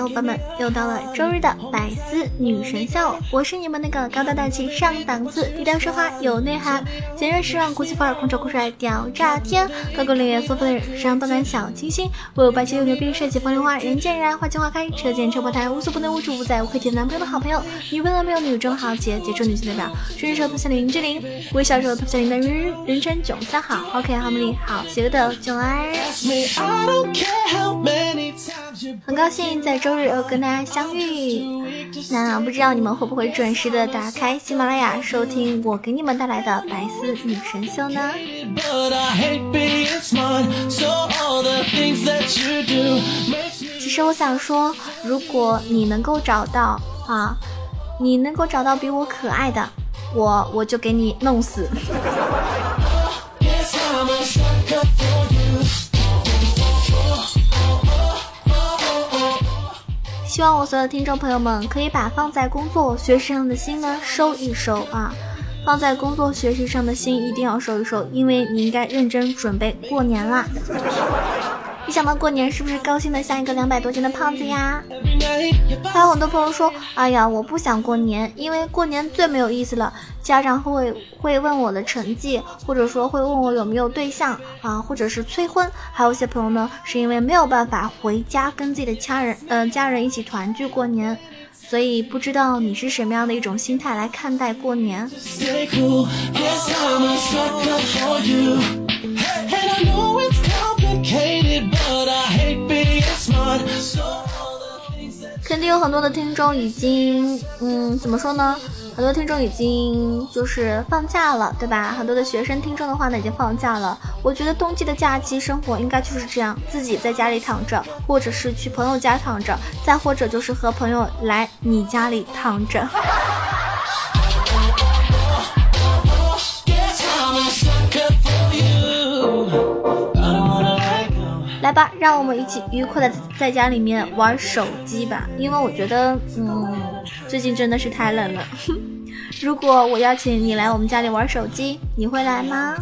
小伙伴们，又到了周日的百思女神秀，我是你们那个高大大气、上档次、低调奢华、有内涵、简约时尚、国际范儿、空超酷帅、屌炸天、高贵领域缩粉的时尚动感小清新，我有霸气又牛逼、帅气风流花、人见人爱、花见花开、车见车爆胎、无所不能、无处不在、无可替代男朋友的好朋友，女朋友没有女中豪杰、杰出女性代表，纯手头像林志玲，微笑手头像林的人人称囧三好，OK 好美丽好邪恶的囧儿。很高兴在周日又跟大家相遇，那不知道你们会不会准时的打开喜马拉雅收听我给你们带来的白丝女神秀呢？其实我想说，如果你能够找到啊，你能够找到比我可爱的，我我就给你弄死。希望我所有的听众朋友们可以把放在工作学习上的心呢收一收啊，放在工作学习上的心一定要收一收，因为你应该认真准备过年啦。一想到过年，是不是高兴的像一个两百多斤的胖子呀？还有很多朋友说，哎呀，我不想过年，因为过年最没有意思了。家长会会问我的成绩，或者说会问我有没有对象啊，或者是催婚。还有一些朋友呢，是因为没有办法回家跟自己的家人，呃，家人一起团聚过年，所以不知道你是什么样的一种心态来看待过年。肯定有很多的听众已经，嗯，怎么说呢？很多听众已经就是放假了，对吧？很多的学生听众的话呢，已经放假了。我觉得冬季的假期生活应该就是这样，自己在家里躺着，或者是去朋友家躺着，再或者就是和朋友来你家里躺着。来吧，让我们一起愉快的在家里面玩手机吧，因为我觉得，嗯，最近真的是太冷了。如果我邀请你来我们家里玩手机，你会来吗？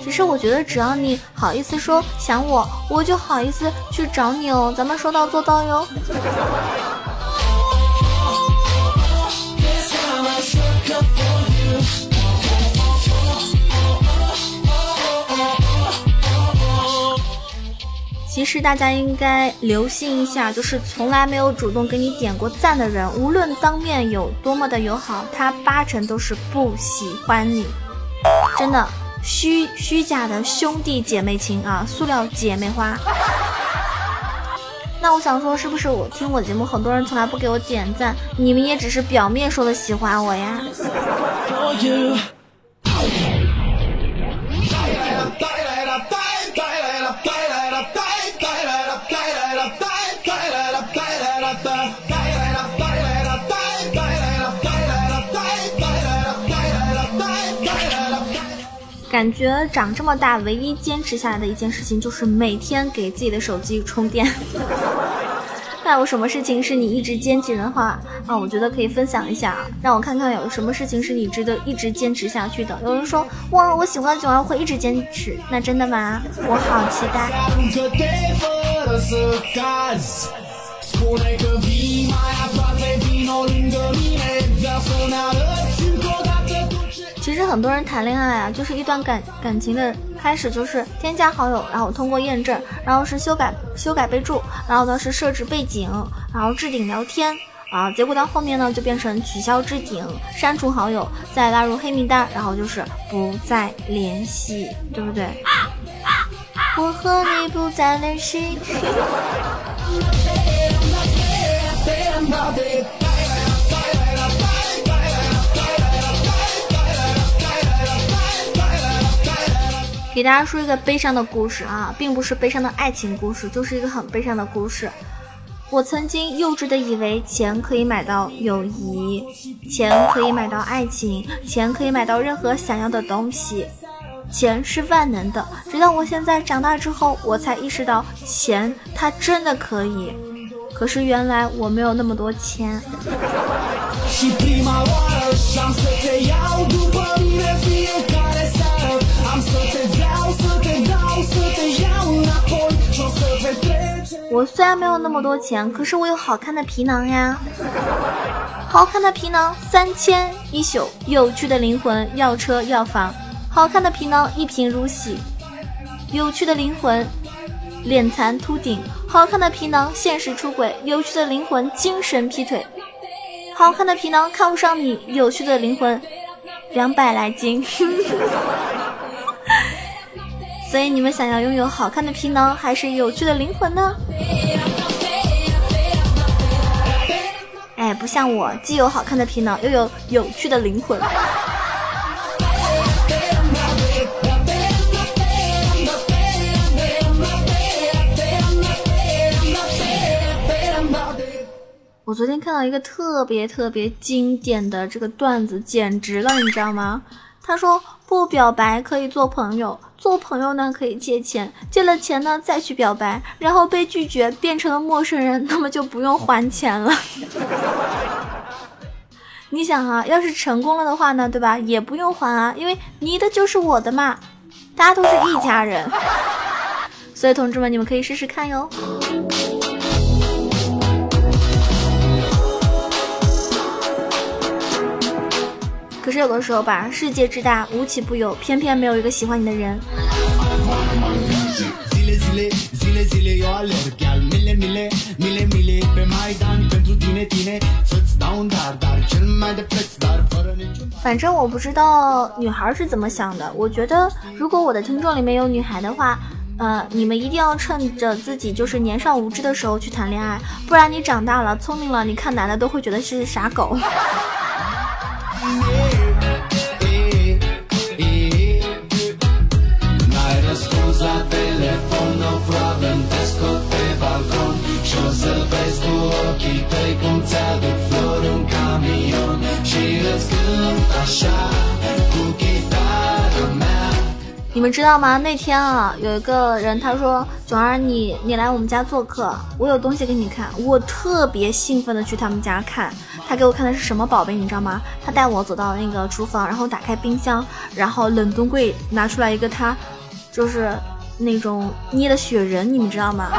其实我觉得，只要你好意思说想我，我就好意思去找你哦，咱们说到做到哟。其实大家应该留心一下，就是从来没有主动给你点过赞的人，无论当面有多么的友好，他八成都是不喜欢你。真的，虚虚假的兄弟姐妹情啊，塑料姐妹花。那我想说，是不是我听我节目，很多人从来不给我点赞，你们也只是表面说的喜欢我呀？感觉长这么大，唯一坚持下来的一件事情就是每天给自己的手机充电。那有什么事情是你一直坚持的话啊？我觉得可以分享一下，让我看看有什么事情是你值得一直坚持下去的。有人说哇，我喜欢九儿会一直坚持，那真的吗？我好期待。其实很多人谈恋爱啊，就是一段感感情的开始，就是添加好友，然后通过验证，然后是修改修改备注，然后呢是设置背景，然后置顶聊天啊，结果到后面呢就变成取消置顶、删除好友、再拉入黑名单，然后就是不再联系，对不对？我和你不再联系。给大家说一个悲伤的故事啊，并不是悲伤的爱情故事，就是一个很悲伤的故事。我曾经幼稚的以为钱可以买到友谊，钱可以买到爱情，钱可以买到任何想要的东西，钱是万能的。直到我现在长大之后，我才意识到钱它真的可以。可是原来我没有那么多钱。我虽然没有那么多钱，可是我有好看的皮囊呀！好看的皮囊三千一宿，有趣的灵魂要车要房。好看的皮囊一贫如洗，有趣的灵魂脸残秃顶。好看的皮囊现实出轨，有趣的灵魂精神劈腿。好看的皮囊看不上你，有趣的灵魂两百来斤。所以你们想要拥有好看的皮囊，还是有趣的灵魂呢？哎，不像我，既有好看的皮囊，又有有趣的灵魂。我昨天看到一个特别特别经典的这个段子，简直了，你知道吗？他说不表白可以做朋友，做朋友呢可以借钱，借了钱呢再去表白，然后被拒绝变成了陌生人，那么就不用还钱了。你想啊，要是成功了的话呢，对吧？也不用还啊，因为你的就是我的嘛，大家都是一家人。所以同志们，你们可以试试看哟。可是有的时候吧，世界之大，无奇不有，偏偏没有一个喜欢你的人。反正我不知道女孩是怎么想的。我觉得，如果我的听众里面有女孩的话，呃，你们一定要趁着自己就是年少无知的时候去谈恋爱，不然你长大了聪明了，你看男的都会觉得是傻狗。你们知道吗？那天啊，有一个人他说：“囧儿，你你来我们家做客，我有东西给你看。”我特别兴奋的去他们家看，他给我看的是什么宝贝，你知道吗？他带我走到那个厨房，然后打开冰箱，然后冷冻柜拿出来一个他，就是那种捏的雪人，你们知道吗？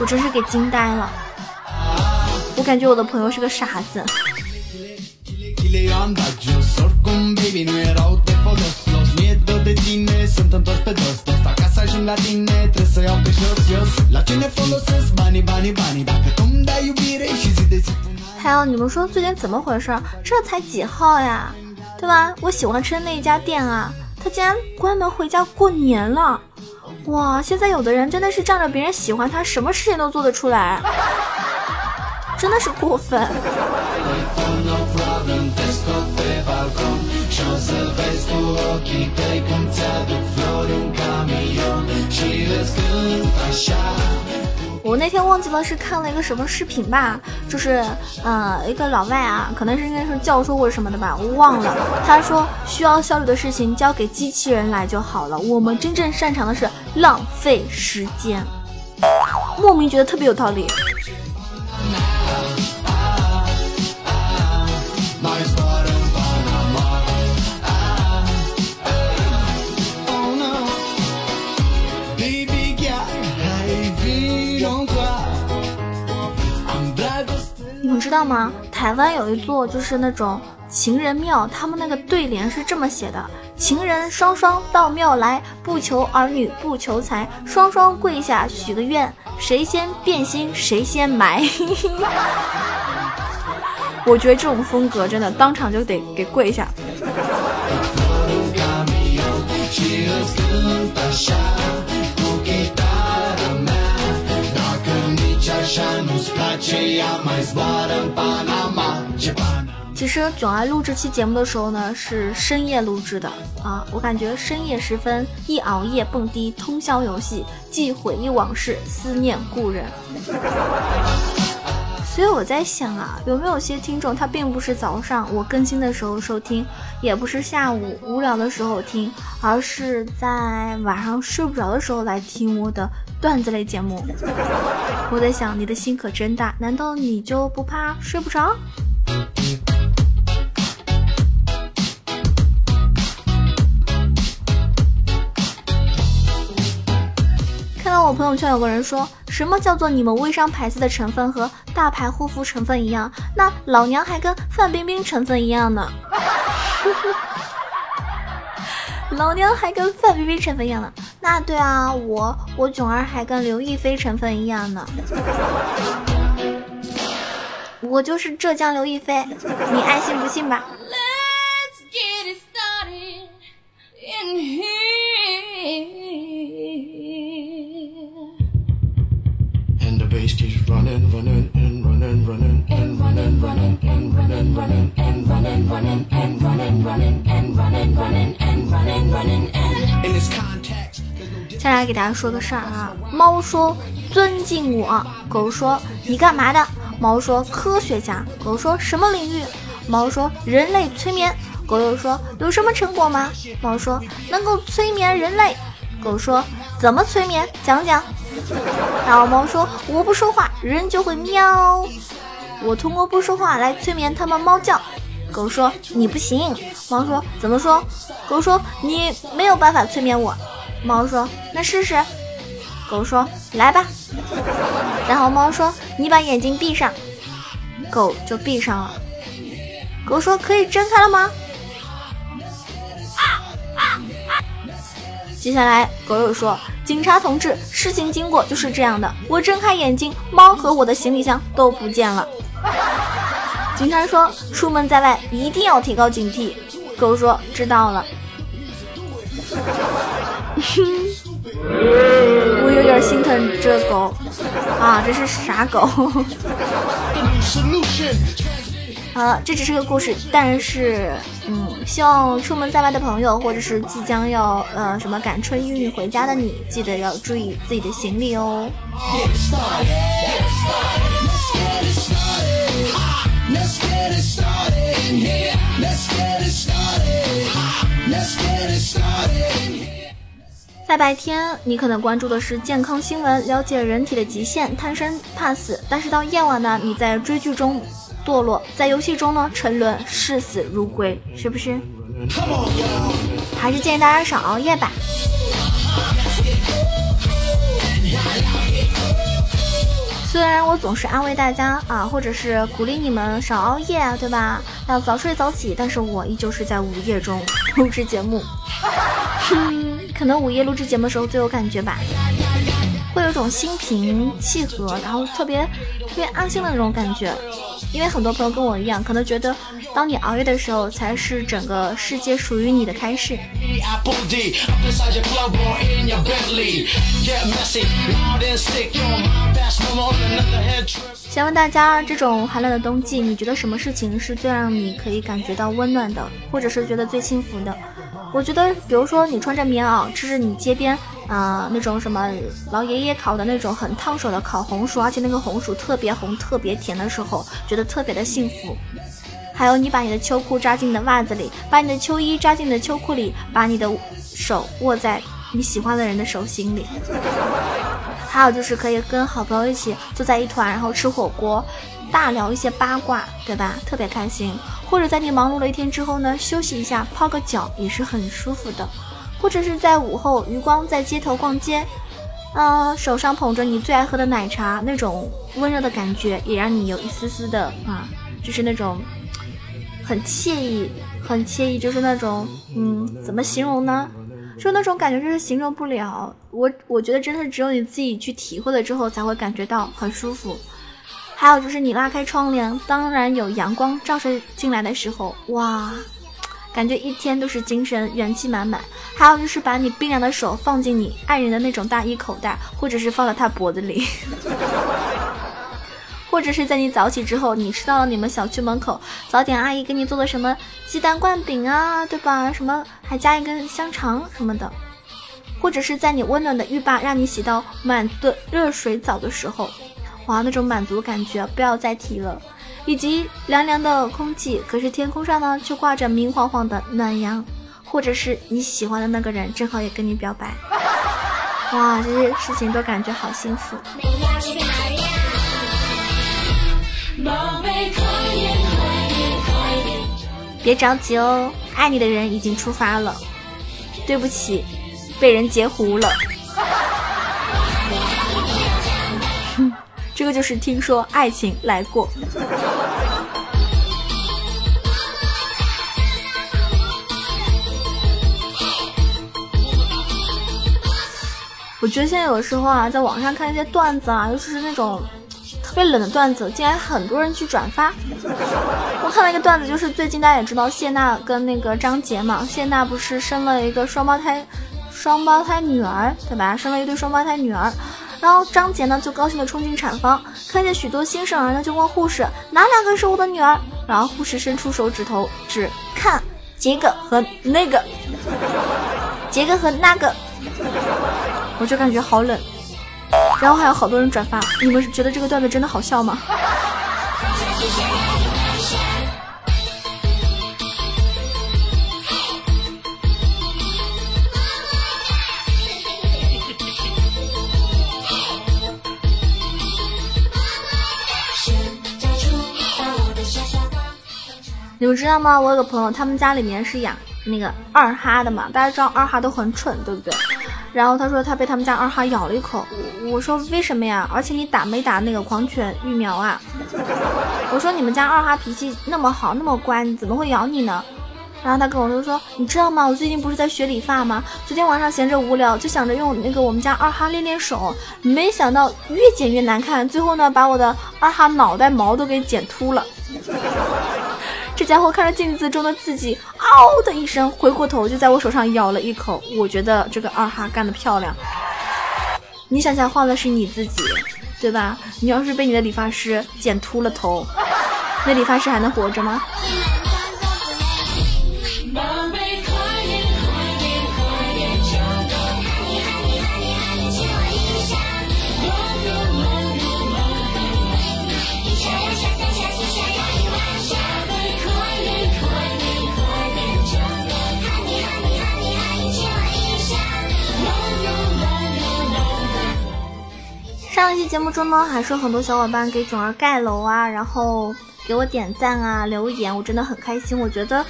我真是给惊呆了，我感觉我的朋友是个傻子。还有你们说最近怎么回事？这才几号呀，对吧？我喜欢吃的那一家店啊，他竟然关门回家过年了。哇，现在有的人真的是仗着别人喜欢他，什么事情都做得出来，真的是过分。我那天忘记了是看了一个什么视频吧，就是呃一个老外啊，可能是应该是教授或者什么的吧，我忘了。他说需要效率的事情交给机器人来就好了，我们真正擅长的是浪费时间，莫名觉得特别有道理。知道吗？台湾有一座就是那种情人庙，他们那个对联是这么写的：情人双双到庙来，不求儿女不求财，双双跪下许个愿，谁先变心谁先埋。我觉得这种风格真的当场就得给跪下。其实囧儿录这期节目的时候呢，是深夜录制的啊。我感觉深夜时分，一熬夜蹦迪，通宵游戏，既回忆往事，思念故人。所以我在想啊，有没有些听众他并不是早上我更新的时候收听，也不是下午无聊的时候听，而是在晚上睡不着的时候来听我的段子类节目。我在想，你的心可真大，难道你就不怕睡不着？看到我朋友圈有个人说什么叫做你们微商牌子的成分和大牌护肤成分一样？那老娘还跟范冰冰成分一样呢！老娘还跟范冰冰成分一样呢？那对啊，我我囧儿还跟刘亦菲成分一样呢。我就是浙江刘亦菲，你爱信不信吧？下来给大家说个事儿啊，猫说尊敬我，狗说你干嘛的？猫说科学家，狗说什么领域？猫说人类催眠，狗又说有什么成果吗？猫说能够催眠人类，狗说怎么催眠？讲讲。然后猫说我不说话，人就会喵。我通过不说话来催眠他们猫叫。狗说你不行。猫说怎么说？狗说你没有办法催眠我。猫说那试试。狗说来吧。然后猫说你把眼睛闭上。狗就闭上了。狗说可以睁开了吗？接下来狗又说警察同志，事情经过就是这样的。我睁开眼睛，猫和我的行李箱都不见了。警察说：“出门在外一定要提高警惕。”狗说：“知道了。”我有点心疼这狗啊，这是傻狗。好了，这只是个故事，但是，嗯，希望出门在外的朋友，或者是即将要呃什么赶春运回家的你，记得要注意自己的行李哦。在白天，你可能关注的是健康新闻，了解人体的极限，贪生怕死；但是到夜晚呢，你在追剧中堕落，在游戏中呢沉沦，视死如归，是不是？还是建议大家少熬夜吧。虽然我总是安慰大家啊，或者是鼓励你们少熬夜啊，对吧？要早睡早起，但是我依旧是在午夜中录制节目。可能午夜录制节目的时候最有感觉吧，会有种心平气和，然后特别特别安心的那种感觉。因为很多朋友跟我一样，可能觉得当你熬夜的时候，才是整个世界属于你的开始。想问大家，这种寒冷的冬季，你觉得什么事情是最让你可以感觉到温暖的，或者是觉得最幸福的？我觉得，比如说你穿着棉袄，吃着你街边啊那种什么老爷爷烤的那种很烫手的烤红薯，而且那个红薯特别红、特别甜的时候，觉得特别的幸福。还有你把你的秋裤扎进你的袜子里，把你的秋衣扎进你的秋裤里，把你的手握在你喜欢的人的手心里。还有就是可以跟好朋友一起坐在一团，然后吃火锅，大聊一些八卦，对吧？特别开心。或者在你忙碌了一天之后呢，休息一下，泡个脚也是很舒服的。或者是在午后余光在街头逛街，嗯，手上捧着你最爱喝的奶茶，那种温热的感觉也让你有一丝丝的啊，就是那种很惬意，很惬意，就是那种嗯，怎么形容呢？就那种感觉就是形容不了。我我觉得真的只有你自己去体会了之后，才会感觉到很舒服。还有就是你拉开窗帘，当然有阳光照射进来的时候，哇，感觉一天都是精神元气满满。还有就是把你冰凉的手放进你爱人的那种大衣口袋，或者是放在他脖子里。或者是在你早起之后，你吃到了你们小区门口早点阿姨给你做的什么鸡蛋灌饼啊，对吧？什么还加一根香肠什么的，或者是在你温暖的浴霸让你洗到满的热水澡的时候，哇，那种满足感觉不要再提了。以及凉凉的空气，可是天空上呢却挂着明晃晃的暖阳，或者是你喜欢的那个人正好也跟你表白，哇，这些事情都感觉好幸福。别着急哦，爱你的人已经出发了。对不起，被人截胡了。这个就是听说爱情来过。我觉得现在有的时候啊，在网上看一些段子啊，尤其是那种特别冷的段子，竟然很多人去转发。我看了一个段子，就是最近大家也知道谢娜跟那个张杰嘛，谢娜不是生了一个双胞胎，双胞胎女儿，对吧？生了一对双胞胎女儿。然后张杰呢就高兴的冲进产房，看见许多新生儿呢，就问护士哪两个是我的女儿。然后护士伸出手指头指看杰哥和那个，杰哥和那个，我就感觉好冷。然后还有好多人转发，你们觉得这个段子真的好笑吗？你们知道吗？我有个朋友，他们家里面是养那个二哈的嘛。大家知道二哈都很蠢，对不对？然后他说他被他们家二哈咬了一口。我我说为什么呀？而且你打没打那个狂犬疫苗啊？我说你们家二哈脾气那么好，那么乖，你怎么会咬你呢？然后他跟我说说，你知道吗？我最近不是在学理发吗？昨天晚上闲着无聊，就想着用那个我们家二哈练练手，没想到越剪越难看，最后呢把我的二哈脑袋毛都给剪秃了。这家伙看着镜子中的自己，嗷的一声，回过头就在我手上咬了一口。我觉得这个二哈干得漂亮。你想想，换的是你自己，对吧？你要是被你的理发师剪秃了头，那理发师还能活着吗？节目中呢，还是很多小伙伴给囧儿盖楼啊，然后给我点赞啊、留言，我真的很开心。我觉得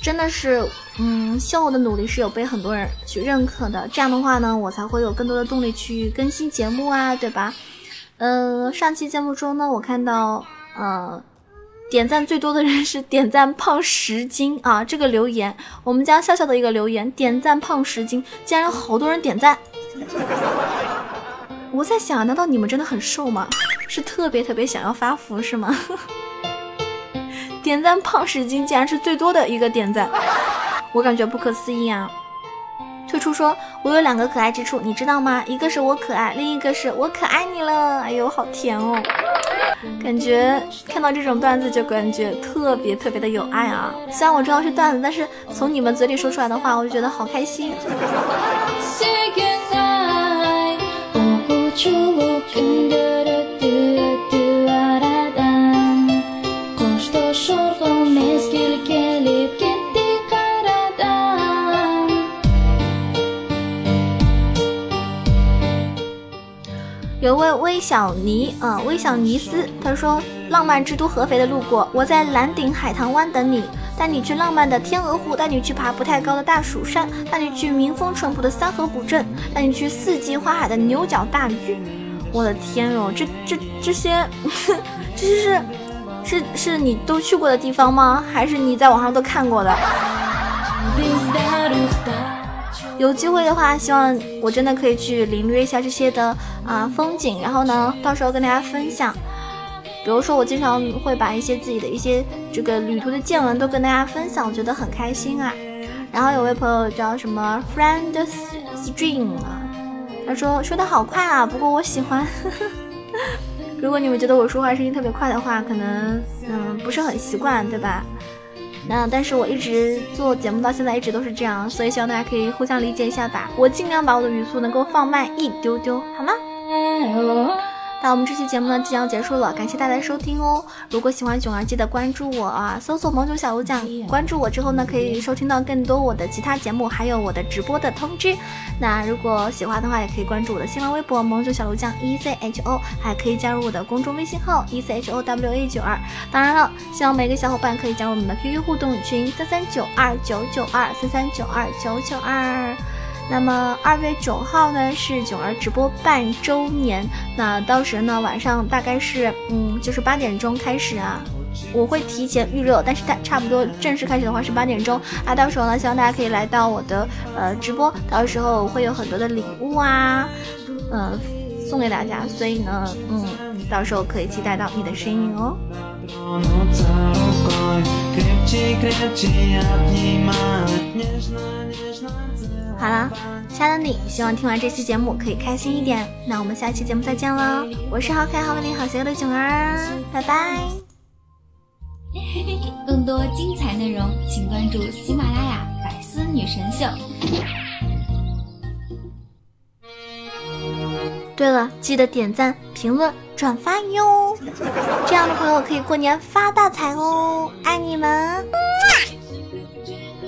真的是，嗯，希望我的努力是有被很多人去认可的。这样的话呢，我才会有更多的动力去更新节目啊，对吧？呃，上期节目中呢，我看到，呃，点赞最多的人是点赞胖十斤啊，这个留言，我们家笑笑的一个留言，点赞胖十斤，竟然有好多人点赞。我在想，难道你们真的很瘦吗？是特别特别想要发福是吗？点赞胖十斤竟然是最多的一个点赞，我感觉不可思议啊！退出说，我有两个可爱之处，你知道吗？一个是我可爱，另一个是我可爱你了。哎呦，好甜哦！感觉看到这种段子就感觉特别特别的有爱啊！虽然我知道是段子，但是从你们嘴里说出来的话，我就觉得好开心。微小尼啊，微小尼斯，他说：“浪漫之都合肥的路过，我在蓝顶海棠湾等你，带你去浪漫的天鹅湖，带你去爬不太高的大蜀山，带你去民风淳朴的三河古镇，带你去四季花海的牛角大屿。我的天哟，这这这些，这些是是是你都去过的地方吗？还是你在网上都看过的？”有机会的话，希望我真的可以去领略一下这些的啊风景，然后呢，到时候跟大家分享。比如说，我经常会把一些自己的一些这个旅途的见闻都跟大家分享，我觉得很开心啊。然后有位朋友叫什么 Friend Stream 啊，他说说的好快啊，不过我喜欢。如果你们觉得我说话声音特别快的话，可能嗯不是很习惯，对吧？那但是我一直做节目到现在一直都是这样，所以希望大家可以互相理解一下吧。我尽量把我的语速能够放慢一丢丢，好吗？那我们这期节目呢即将结束了，感谢大家的收听哦。如果喜欢囧儿，记得关注我啊，搜索“萌囧小鹿酱”。关注我之后呢，可以收听到更多我的其他节目，还有我的直播的通知。那如果喜欢的话，也可以关注我的新浪微博“萌囧小鹿酱 E C H O”，还可以加入我的公众微信号 “E C H O W A 九二”。当然了，希望每个小伙伴可以加入我们的 QQ 互动群三三九二九九二三三九二九九二。那么二月九号呢是囧儿直播半周年，那到时呢晚上大概是嗯就是八点钟开始啊，我会提前预热，但是它差不多正式开始的话是八点钟啊，到时候呢希望大家可以来到我的呃直播，到时候会有很多的礼物啊，嗯送给大家，所以呢嗯到时候可以期待到你的身影哦。好了，亲爱的你，希望听完这期节目可以开心一点。那我们下期节目再见了，我是好可爱、好美丽、好邪恶的囧儿，拜拜。更多精彩内容，请关注喜马拉雅《百思女神秀》。对了，记得点赞、评论、转发哟，这样的朋友可以过年发大财哦，爱你们。